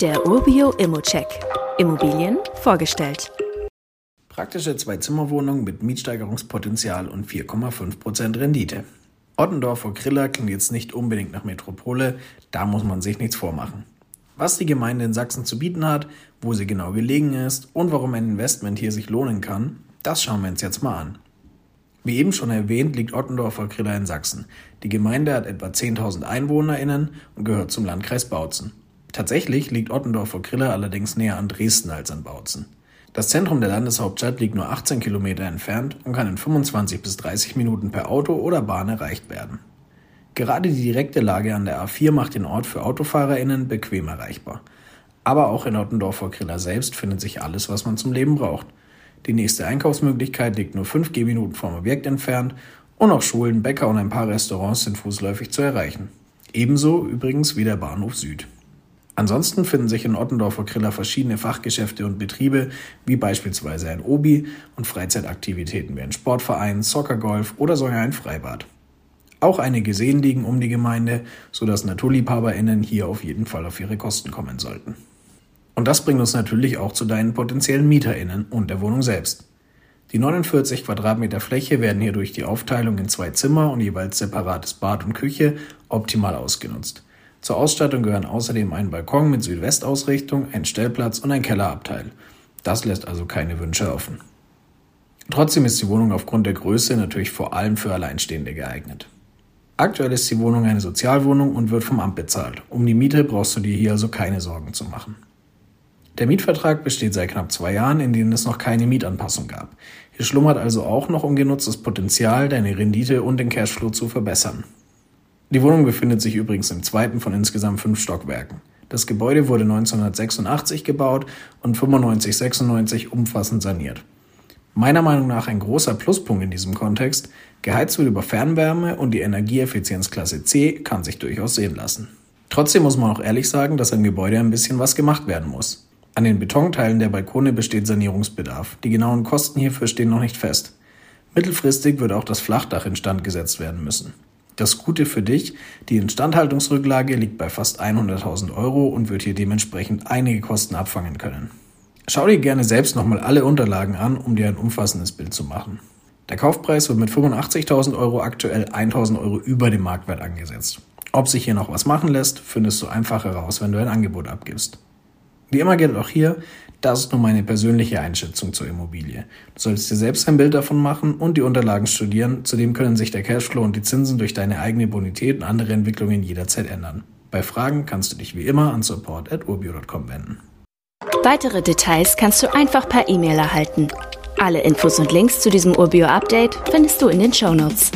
Der Urbio Immocheck. Immobilien vorgestellt. Praktische Zwei-Zimmer-Wohnung mit Mietsteigerungspotenzial und 4,5% Rendite. Ottendorf vor Kriller klingt jetzt nicht unbedingt nach Metropole, da muss man sich nichts vormachen. Was die Gemeinde in Sachsen zu bieten hat, wo sie genau gelegen ist und warum ein Investment hier sich lohnen kann, das schauen wir uns jetzt mal an. Wie eben schon erwähnt, liegt Ottendorf vor Kriller in Sachsen. Die Gemeinde hat etwa 10.000 EinwohnerInnen und gehört zum Landkreis Bautzen. Tatsächlich liegt Ottendorf vor Kriller allerdings näher an Dresden als an Bautzen. Das Zentrum der Landeshauptstadt liegt nur 18 Kilometer entfernt und kann in 25 bis 30 Minuten per Auto oder Bahn erreicht werden. Gerade die direkte Lage an der A4 macht den Ort für AutofahrerInnen bequem erreichbar. Aber auch in Ottendorf vor Kriller selbst findet sich alles, was man zum Leben braucht. Die nächste Einkaufsmöglichkeit liegt nur 5 Gehminuten vom Objekt entfernt und auch Schulen, Bäcker und ein paar Restaurants sind fußläufig zu erreichen. Ebenso übrigens wie der Bahnhof Süd. Ansonsten finden sich in Ottendorfer Kriller verschiedene Fachgeschäfte und Betriebe, wie beispielsweise ein Obi und Freizeitaktivitäten wie ein Sportverein, Soccergolf oder sogar ein Freibad. Auch einige Seen liegen um die Gemeinde, sodass NaturliebhaberInnen hier auf jeden Fall auf ihre Kosten kommen sollten. Und das bringt uns natürlich auch zu deinen potenziellen MieterInnen und der Wohnung selbst. Die 49 Quadratmeter Fläche werden hier durch die Aufteilung in zwei Zimmer und jeweils separates Bad und Küche optimal ausgenutzt. Zur Ausstattung gehören außerdem ein Balkon mit Südwestausrichtung, ein Stellplatz und ein Kellerabteil. Das lässt also keine Wünsche offen. Trotzdem ist die Wohnung aufgrund der Größe natürlich vor allem für Alleinstehende geeignet. Aktuell ist die Wohnung eine Sozialwohnung und wird vom Amt bezahlt. Um die Miete brauchst du dir hier also keine Sorgen zu machen. Der Mietvertrag besteht seit knapp zwei Jahren, in denen es noch keine Mietanpassung gab. Hier schlummert also auch noch ungenutztes Potenzial, deine Rendite und den Cashflow zu verbessern. Die Wohnung befindet sich übrigens im zweiten von insgesamt fünf Stockwerken. Das Gebäude wurde 1986 gebaut und 95-96 umfassend saniert. Meiner Meinung nach ein großer Pluspunkt in diesem Kontext, geheizt wird über Fernwärme und die Energieeffizienzklasse C kann sich durchaus sehen lassen. Trotzdem muss man auch ehrlich sagen, dass am Gebäude ein bisschen was gemacht werden muss. An den Betonteilen der Balkone besteht Sanierungsbedarf. Die genauen Kosten hierfür stehen noch nicht fest. Mittelfristig wird auch das Flachdach instand gesetzt werden müssen. Das Gute für dich, die Instandhaltungsrücklage liegt bei fast 100.000 Euro und wird hier dementsprechend einige Kosten abfangen können. Schau dir gerne selbst nochmal alle Unterlagen an, um dir ein umfassendes Bild zu machen. Der Kaufpreis wird mit 85.000 Euro aktuell 1.000 Euro über dem Marktwert angesetzt. Ob sich hier noch was machen lässt, findest du einfach heraus, wenn du ein Angebot abgibst. Wie immer gilt auch hier, das ist nur meine persönliche Einschätzung zur Immobilie. Du solltest dir selbst ein Bild davon machen und die Unterlagen studieren. Zudem können sich der Cashflow und die Zinsen durch deine eigene Bonität und andere Entwicklungen jederzeit ändern. Bei Fragen kannst du dich wie immer an support.urbio.com wenden. Weitere Details kannst du einfach per E-Mail erhalten. Alle Infos und Links zu diesem Urbio-Update findest du in den Show Notes.